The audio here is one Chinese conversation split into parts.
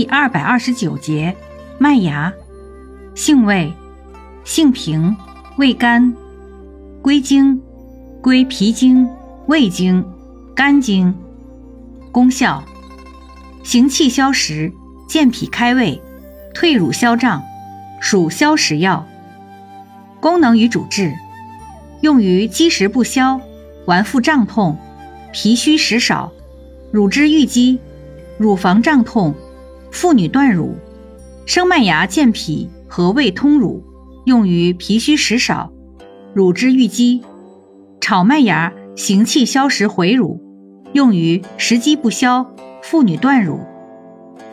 第二百二十九节，麦芽，性味，性平，味甘，归经，归脾经、胃经、肝经。功效，行气消食，健脾开胃，退乳消胀，属消食药。功能与主治，用于积食不消、脘腹胀痛、脾虚食少、乳汁淤积、乳房胀痛。妇女断乳，生麦芽健脾和胃通乳，用于脾虚食少、乳汁淤积；炒麦芽行气消食回乳，用于食积不消、妇女断乳；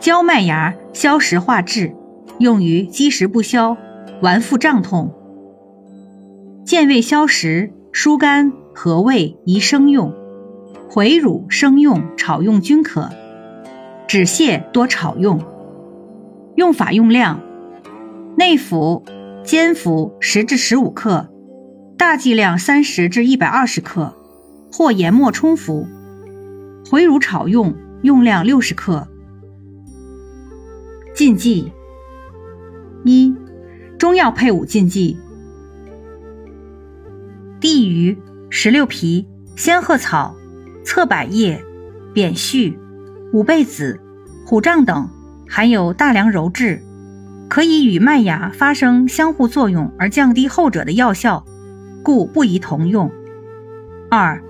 焦麦芽消食化滞，用于积食不消、脘腹胀痛；健胃消食、疏肝和胃宜生用，回乳生用、炒用均可。止泻多炒用，用法用量：内服、煎服十至十五克，大剂量三十至一百二十克，或研末冲服。回乳炒用，用量六十克。禁忌：一、中药配伍禁忌：地榆、石榴皮、仙鹤草、侧柏叶、扁蓄。五倍子、虎杖等含有大量鞣质，可以与麦芽发生相互作用而降低后者的药效，故不宜同用。二、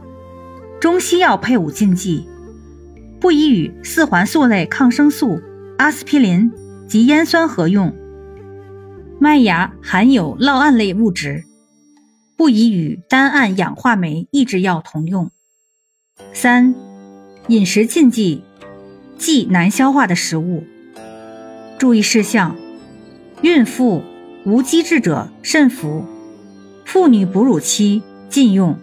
中西药配伍禁忌：不宜与四环素类抗生素、阿司匹林及烟酸合用。麦芽含有酪胺类物质，不宜与单胺氧化酶抑制药同用。三、饮食禁忌。忌难消化的食物。注意事项：孕妇、无机质者慎服；妇女哺乳期禁用。